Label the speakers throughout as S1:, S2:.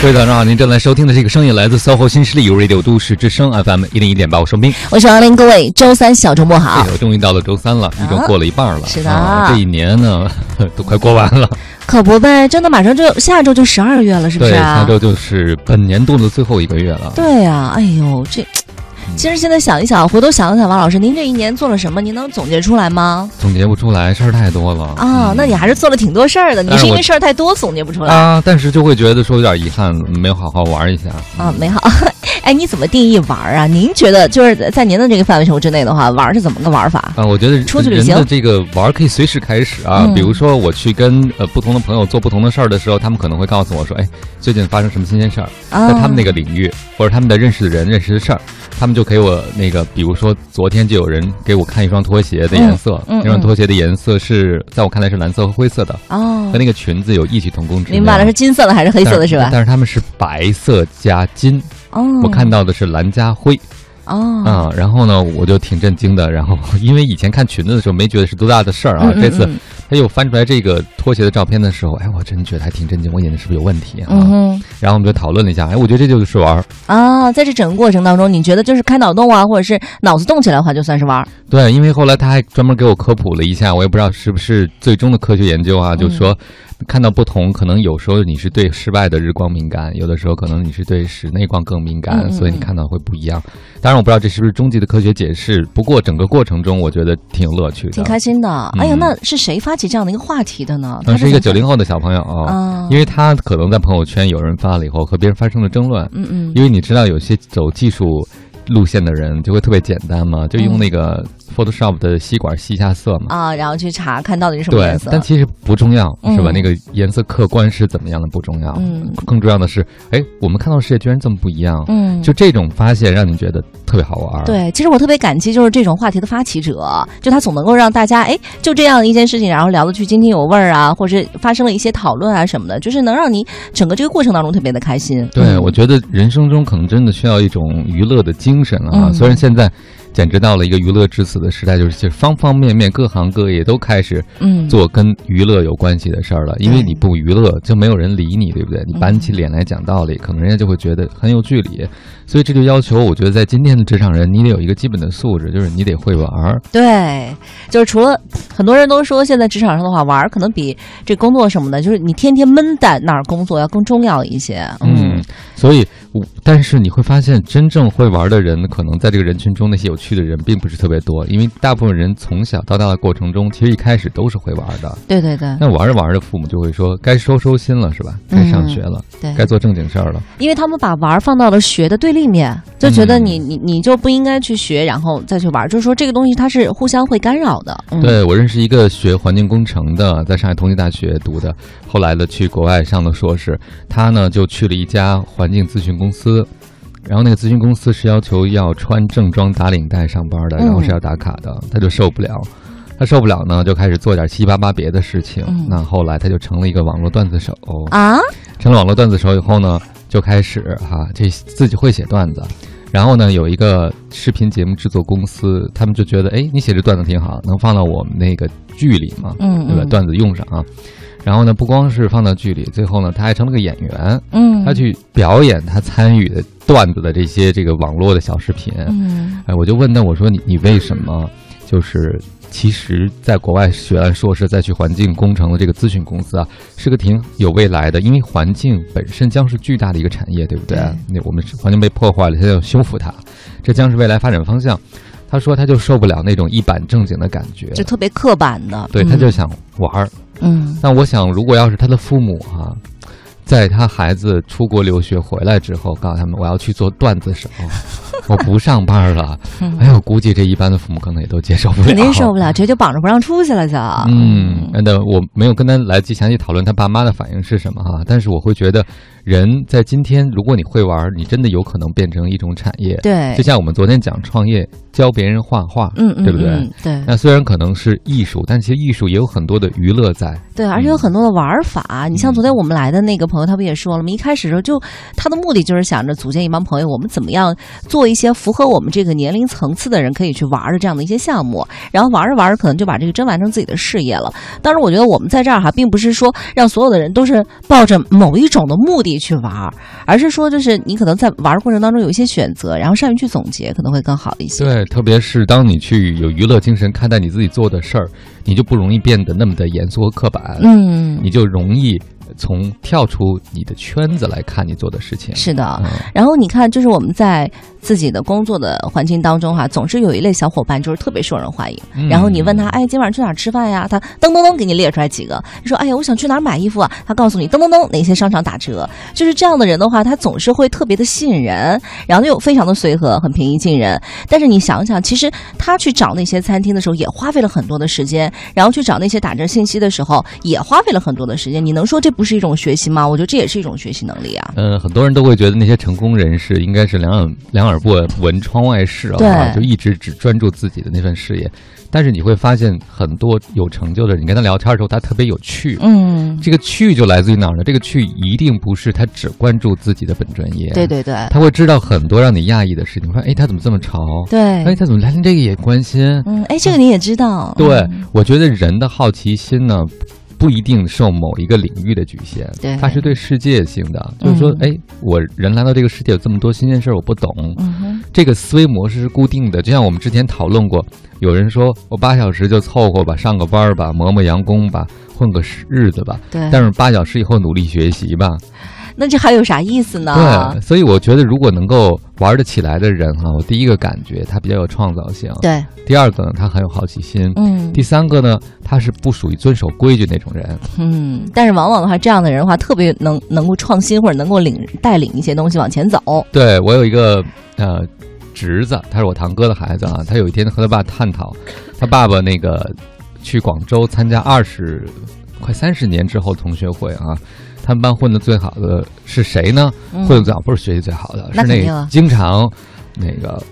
S1: 各位早上好，您正在收听的这个声音来自 SOHO 新势力 Radio 都市之声 FM 一零一点八，我生斌。
S2: 我是王林，各位周三小周末好。
S1: 终于到了周三了，已经过了一半了。
S2: 是的
S1: 啊，这一年呢 都快过完了。
S2: 可不呗，真的马上就下周就十二月了，是不是？
S1: 下周就是本年度的最后一个月了。
S2: 对呀、哎呦，这其实现在想一想，回头想一想，王老师，您这一年做了什么？您能总结出来吗？
S1: 总结不出来，事儿太多了
S2: 啊，那你还是做了挺多事儿的。你是因为事儿太多总结不出来
S1: 啊，但是就会觉得说有点遗憾，没有好好玩一下。
S2: 啊？没好，哎，你怎么定义玩儿啊？您觉得就是在您的这个范围之内的话，玩儿是怎么个玩法？
S1: 啊，我觉得
S2: 出去旅行
S1: 的这个玩儿可以随时开始啊。
S2: 嗯
S1: 比如说我去跟呃不同的朋友做不同的事儿的时候，他们可能会告诉我说，哎，最近发生什么新鲜事儿，
S2: 啊
S1: 在他们那个领域或者他们的认识的人认识的事儿，他们就给我那个，比如说昨天就有人给我看一双拖鞋的颜色，
S2: 嗯嗯
S1: 那双拖鞋的颜色是在我看来是蓝色和灰色的，
S2: 哦
S1: 和，那个裙子有异曲同工之妙。
S2: 明白了，是金色的还是黑色的，
S1: 但
S2: 是吧？
S1: 但是他们是白色加金，
S2: 哦，
S1: 我看到的是蓝家辉。
S2: 哦，
S1: 啊、然后呢，我就挺震惊的。然后因为以前看裙子的时候没觉得是多大的事儿啊，
S2: 嗯嗯
S1: 这次
S2: 嗯
S1: 他又翻出来这个拖鞋的照片的时候，哎，我真觉得还挺震惊，我眼睛是不是有问题啊？
S2: 嗯。
S1: 然后我们就讨论了一下，哎，我觉得这就是玩儿。
S2: 啊，在这整个过程当中，你觉得就是开脑洞啊，或者是脑子动起来的话，就算是玩儿。
S1: 对，因为后来他还专门给我科普了一下，我也不知道是不是最终的科学研究啊，
S2: 嗯
S1: 就说看到不同，可能有时候你是对室外的日光敏感，有的时候可能你是对室内光更敏感，
S2: 嗯嗯
S1: 所以你看到会不一样。当然，我不知道这是不是终极的科学解释，不过整个过程中我觉得挺有乐趣的。
S2: 挺开心的。
S1: 嗯
S2: 哎呀，那是谁发起这样的一个话题的呢？
S1: 他，是一个九
S2: 零
S1: 零后的小朋友啊、
S2: 啊，
S1: 因为他可能在朋友圈有人发了以后，和别人发生了争论。
S2: 嗯嗯
S1: 因为你知道，有些走技术路线的人就会特别简单嘛，就用
S2: 嗯
S1: 那个 Photoshop 的吸管吸一下色嘛。
S2: 啊，然后去查看到底是什么
S1: 对
S2: 颜，色。
S1: 但其实不重要，是吧？
S2: 嗯
S1: 那个颜色客观是怎么样的不重要，
S2: 嗯
S1: 更重要的是，哎，我们看到的世界居然这么不一样，
S2: 嗯，
S1: 就这种发现让你觉得特别好玩。，
S2: 对，其实我特别感激，就是这种话题的发起者，就他总能够让大家，哎，就这样一件事情，然后聊得去津津有味儿啊，或者是发生了一些讨论啊什么的，就是能让你整个这个过程当中特别的开心。
S1: 对，
S2: 嗯
S1: 我觉得人生中可能真的需要一种娱乐的精神啊。
S2: 嗯
S1: 虽然现在简直到了一个娱乐至死的时代，就是其实方方面面、各行各业都开始
S2: 嗯，
S1: 做跟娱乐有关系的事儿了。因为你不娱乐，就没有人理你，对不对？你板起脸来讲道理，可能人家就会觉得很有距离。所以这就要求，我觉得在今天的职场人，你得有一个基本的素质，就是你得会玩儿。
S2: 对，就是除了很多人都说现在职场上的话，玩儿可能比这工作什么的，就是你天天闷在那儿工作要更重要一些。
S1: 嗯，所以，我但是你会发现，真正会玩的人，可能在这个人群中，那些有趣的人并不是特别多，因为大部分人从小到大的过程中，其实一开始都是会玩的。
S2: 对对对
S1: 那玩着玩着，父母就会说，该收收心了，是吧？该上学了，
S2: 对，
S1: 该做正经事儿了。
S2: 因为他们把玩儿放到了学的对立面，就觉得
S1: 嗯
S2: 你、你你就不应该去学，然后再去玩，就是说这个东西它是互相会干扰的。嗯、，
S1: 对我认识一个学环境工程的，在上海同济大学读的，后来的去国外上的硕士，他呢就去了一家环境咨询公司。然后那个咨询公司是要求要穿正装打领带上班的，
S2: 嗯
S1: 然后是要打卡的，他就受不了，他受不了呢，就开始做点七七八八别的事情。
S2: 嗯
S1: 那后来他就成了一个网络段子手，
S2: 啊，
S1: 成了网络段子手以后呢，就开始哈、这自己会写段子。然后呢，有一个视频节目制作公司，他们就觉得，哎，你写这段子挺好，能放到我们那个剧里吗？
S2: 嗯
S1: 对吧？
S2: 嗯
S1: 段子用上啊。然后呢，不光是放到剧里，最后呢，他还成了个演员，
S2: 嗯，
S1: 他去表演他参与的段子的这些这个网络的小视频。
S2: 嗯
S1: 哎，我就问他，我说你你为什么就是其实在国外学完硕士再去环境工程的这个咨询公司啊，是个挺有未来的，因为环境本身将是巨大的一个产业，对不对？那我们是环境被破坏了，现在要修复它，这将是未来发展方向。他说他就受不了那种一板正经的感觉，
S2: 就特别刻板的。
S1: 对，
S2: 嗯
S1: 他就想玩儿。
S2: 嗯
S1: 嗯，那我想，如果要是他的父母哈、在他孩子出国留学回来之后，告诉他们我要去做段子手，我不上班了，
S2: 嗯
S1: 哎我，估计这一般的父母可能也都接受不了，
S2: 肯定受不了，直接就绑着不让出去了就。
S1: 嗯，那我没有跟他来及详细讨论他爸妈的反应是什么哈，但是我会觉得，人在今天，如果你会玩，你真的有可能变成一种产业。
S2: 对
S1: 就，像我们昨天讲创业，教别人画画，
S2: 嗯嗯，
S1: 对不对？
S2: 嗯对
S1: 那虽然可能是艺术，但其实艺术也有很多的娱乐在。
S2: 对，而且有很多的玩儿法。你像昨天我们来的那个朋友，他不也说了吗？一开始的时候就他的目的就是想着组建一帮朋友，我们怎么样做一些符合我们这个年龄层次的人可以去玩的这样的一些项目，然后玩着玩着，可能就把这个真完成自己的事业了。当然，我觉得我们在这儿哈，并不是说让所有的人都是抱着某一种的目的去玩，而是说就是你可能在玩的过程当中有一些选择，然后善于去总结，可能会更好一些。
S1: 对，特别是当你去有娱乐精神看待你自己做的事儿，你就不容易变得那么的严肃和刻板，
S2: 嗯，
S1: 你就容易。从跳出你的圈子来看你做的事情，
S2: 是的。然后你看，就是我们在自己的工作的环境当中哈，总是有一类小伙伴就是特别受人欢迎。然后你问他，哎，今晚去哪儿吃饭呀？他噔噔噔给你列出来几个。你说，哎呀，我想去哪儿买衣服啊？他告诉你，噔噔噔哪些商场打折。就是这样的人的话，他总是会特别的吸引人，然后又非常的随和，很平易近人。但是你想想，其实他去找那些餐厅的时候，也花费了很多的时间；然后去找那些打折信息的时候，也花费了很多的时间。你能说这不是一种学习吗？我觉得这也是一种学习能力啊。
S1: 嗯，很多人都会觉得那些成功人士应该是两耳两耳不闻窗外事啊，就一直只专注自己的那份事业。但是你会发现，很多有成就的人，你跟他聊天的时候，他特别有趣。
S2: 嗯，
S1: 这个趣就来自于哪儿呢？这个趣一定不是他只关注自己的本专业。
S2: 对对对，
S1: 他会知道很多让你讶异的事情。说，哎，他怎么这么潮？
S2: 对，
S1: 哎，他怎么连这个也关心？
S2: 嗯，哎，这个你也知道。
S1: 对，我觉得人的好奇心呢。不一定受某一个领域的局限，
S2: 对，
S1: 它是对世界性的。就是说，哎，我人来到这个世界有这么多新鲜事儿，我不懂。这个思维模式是固定的，就像我们之前讨论过，有人说我八小时就凑合吧，上个班儿吧，磨磨洋工吧，混个日子吧。
S2: 对，
S1: 但是八小时以后努力学习吧。
S2: 那这还有啥意思呢？
S1: 对，所以我觉得，如果能够玩得起来的人哈，我第一个感觉他比较有创造性。
S2: 对，
S1: 第二个呢，他很有好奇心。
S2: 嗯，
S1: 第三个呢，他是不属于遵守规矩那种人。
S2: 嗯，但是往往的话，这样的人的话，特别能能够创新或者能够领带领一些东西往前走。
S1: 对我有一个呃侄子，他是我堂哥的孩子啊。他有一天和他爸探讨，他爸爸那个去广州参加二十快三十年之后同学会啊。他们班混的最好的是谁呢？混的最好不是学习最好的，是那个经常那个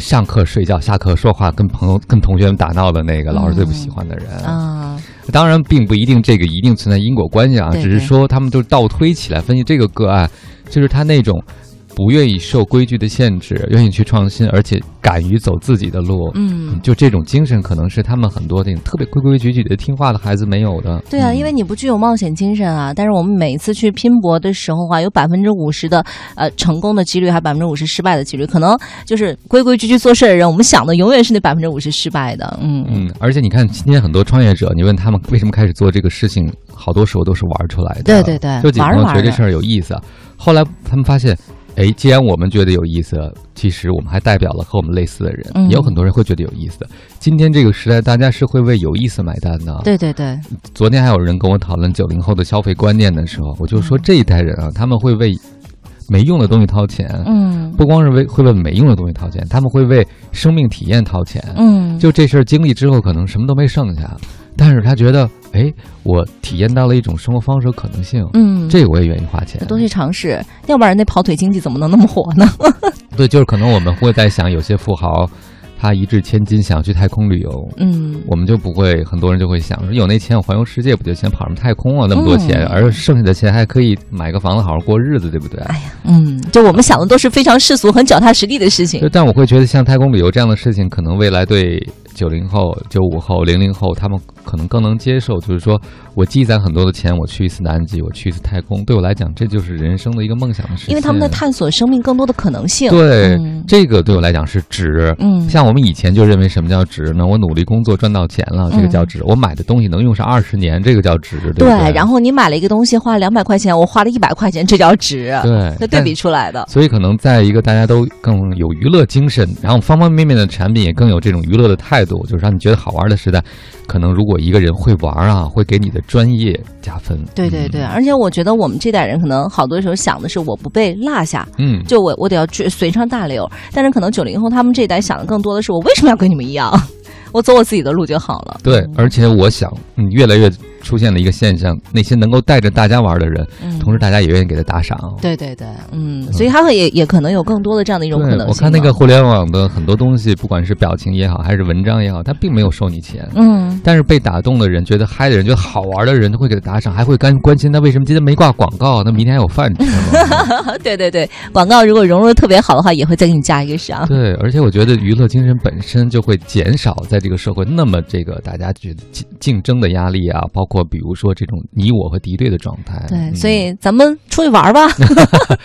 S1: 上课睡觉、下课说话、跟朋友、跟同学们打闹的那个老师最不喜欢的人
S2: 啊。
S1: 当然，并不一定这个一定存在因果关系啊，只是说他们就倒推起来分析这个个案，就是他那种。不愿意受规矩的限制，愿意去创新，而且敢于走自己的路。
S2: 嗯，
S1: 就这种精神，可能是他们很多那种特别规规矩矩的听话的孩子没有的。
S2: 对啊，因为你不具有冒险精神啊。但是我们每一次去拼搏的时候啊，有百分之五十的呃成功的几率，还百分之五十失败的几率。可能就是规规矩矩做事的人，我们想的永远是那百分之五十失败的。嗯
S1: 嗯，而且你看今天很多创业者，你问他们为什么开始做这个事情，好多时候都是玩出来的。
S2: 对对对，
S1: 就几个朋友觉得这事儿有意思，后来他们发现。哎，既然我们觉得有意思，其实我们还代表了和我们类似的人，也有很多人会觉得有意思。今天这个时代，大家是会为有意思买单的。
S2: 对对对。
S1: 昨天还有人跟我讨论九零后的消费观念的时候，我就说这一代人啊，他们会为没用的东西掏钱。
S2: 嗯。
S1: 不光是为会为没用的东西掏钱，他们会为生命体验掏钱。
S2: 嗯。
S1: 就这事儿经历之后，可能什么都没剩下。但是他觉得，哎，我体验到了一种生活方式和可能性，
S2: 嗯，
S1: 这个我也愿意花钱，
S2: 多去尝试，要不然那跑腿经济怎么能那么火呢？
S1: 对，就是可能我们会在想，有些富豪。他一掷千金想去太空旅游，
S2: 嗯，
S1: 我们就不会，很多人就会想说，有那钱我环游世界不就行？跑什么太空啊？那么多钱，而剩下的钱还可以买个房子好好过日子，对不对？
S2: 哎呀，嗯，就我们想的都是非常世俗、很脚踏实地的事情。
S1: 但我会觉得，像太空旅游这样的事情，可能未来对九零后、九五后、零零后他们可能更能接受。就是说我积攒很多的钱，我去一次南极，我去一次太空，对我来讲，这就是人生的一个梦想的事情。
S2: 因为他们在探索生命更多的可能性。
S1: 对，这个对我来讲是值。
S2: 嗯，
S1: 像。我们以前就认为什么叫值呢？我努力工作赚到钱了，这个叫值；我买的东西能用上二十年，这个叫值，对不对？
S2: 然后你买了一个东西花两百块钱，我花了一百块钱，这叫值。
S1: 对，
S2: 那对比出来的。
S1: 所以可能在一个大家都更有娱乐精神，然后方方面面的产品也更有这种娱乐的态度，就是让你觉得好玩的时代。可能如果一个人会玩啊，会给你的专业加分。
S2: 对对对，而且我觉得我们这代人可能好多时候想的是我不被落下，
S1: 嗯，
S2: 就我我得要追随上大流。但是可能九零后他们这一代想的更多的是我为什么要跟你们一样，我走我自己的路就好了。
S1: 对，而且我想，嗯，越来越出现了一个现象，那些能够带着大家玩的人，
S2: 嗯
S1: 同时大家也愿意给他打赏。
S2: 对对对，嗯，所以他会也也可能有更多的这样的一种可能性。
S1: 我看那个互联网的很多东西，不管是表情也好，还是文章也好，他并没有收你钱。
S2: 嗯，
S1: 但是被打动的人、觉得嗨的人、觉得好玩的人，都会给他打赏，还会关关心他为什么今天没挂广告，那明天还有饭吃吗？
S2: 对对对，广告如果融入的特别好的话，也会再给你加一个赏。
S1: 对，而且我觉得娱乐精神本身就会减少在这个社会那么这个大家觉得竞竞争的压力啊，包括比如说这种你我和敌对的状态。
S2: 对，
S1: 嗯
S2: 所以咱们出去玩吧。